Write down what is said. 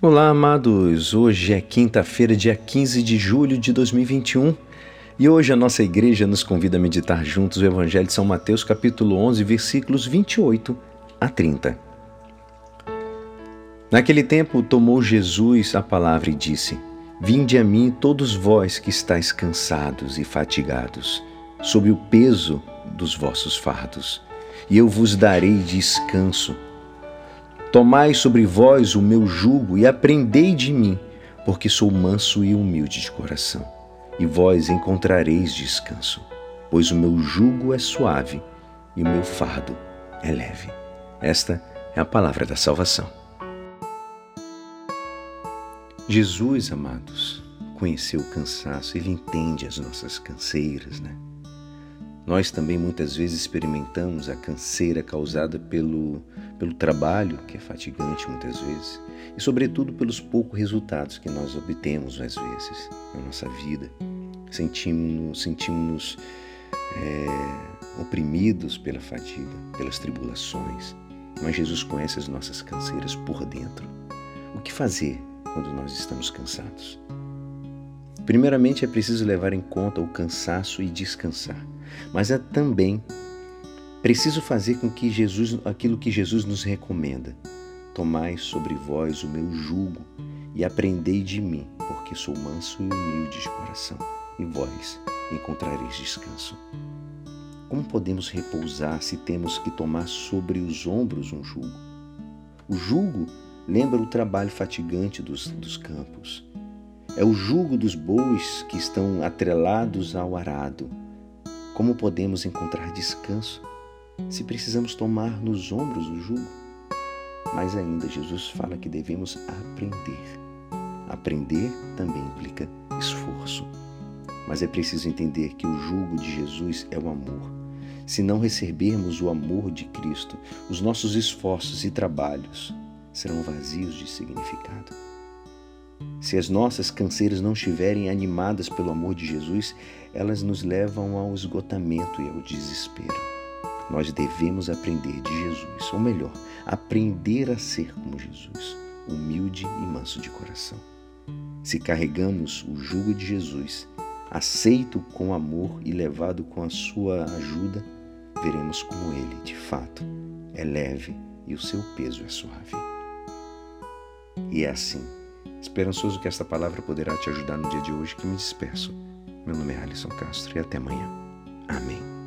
Olá, amados! Hoje é quinta-feira, dia 15 de julho de 2021 e hoje a nossa igreja nos convida a meditar juntos o Evangelho de São Mateus, capítulo 11, versículos 28 a 30. Naquele tempo tomou Jesus a palavra e disse: Vinde a mim, todos vós que estáis cansados e fatigados, sob o peso dos vossos fardos, e eu vos darei descanso. Tomai sobre vós o meu jugo e aprendei de mim, porque sou manso e humilde de coração, e vós encontrareis descanso, pois o meu jugo é suave e o meu fardo é leve. Esta é a palavra da salvação. Jesus, amados, conheceu o cansaço, ele entende as nossas canseiras, né? Nós também muitas vezes experimentamos a canseira causada pelo, pelo trabalho, que é fatigante muitas vezes, e sobretudo pelos poucos resultados que nós obtemos às vezes na nossa vida. Sentimos-nos sentimos é, oprimidos pela fadiga, pelas tribulações, mas Jesus conhece as nossas canseiras por dentro. O que fazer quando nós estamos cansados? Primeiramente é preciso levar em conta o cansaço e descansar mas é também preciso fazer com que Jesus, aquilo que Jesus nos recomenda. Tomai sobre vós o meu jugo e aprendei de mim, porque sou manso e humilde de coração, e vós encontrareis descanso. Como podemos repousar se temos que tomar sobre os ombros um jugo? O jugo lembra o trabalho fatigante dos, dos campos. É o jugo dos bois que estão atrelados ao arado como podemos encontrar descanso se precisamos tomar nos ombros o jugo? Mas ainda Jesus fala que devemos aprender. Aprender também implica esforço. Mas é preciso entender que o jugo de Jesus é o amor. Se não recebermos o amor de Cristo, os nossos esforços e trabalhos serão vazios de significado. Se as nossas canseiras não estiverem animadas pelo amor de Jesus, elas nos levam ao esgotamento e ao desespero. Nós devemos aprender de Jesus, ou melhor, aprender a ser como Jesus, humilde e manso de coração. Se carregamos o jugo de Jesus, aceito com amor e levado com a sua ajuda, veremos como ele, de fato, é leve e o seu peso é suave. E é assim Esperançoso que esta palavra poderá te ajudar no dia de hoje que me despeço. Meu nome é Alisson Castro e até amanhã. Amém.